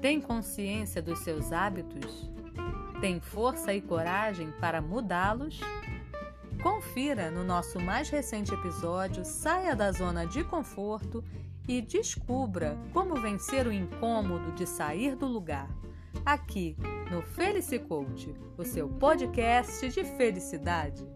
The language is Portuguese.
Tem consciência dos seus hábitos? Tem força e coragem para mudá-los? Confira no nosso mais recente episódio Saia da Zona de Conforto e descubra como vencer o incômodo de sair do lugar. Aqui no Felice Coach, o seu podcast de felicidade.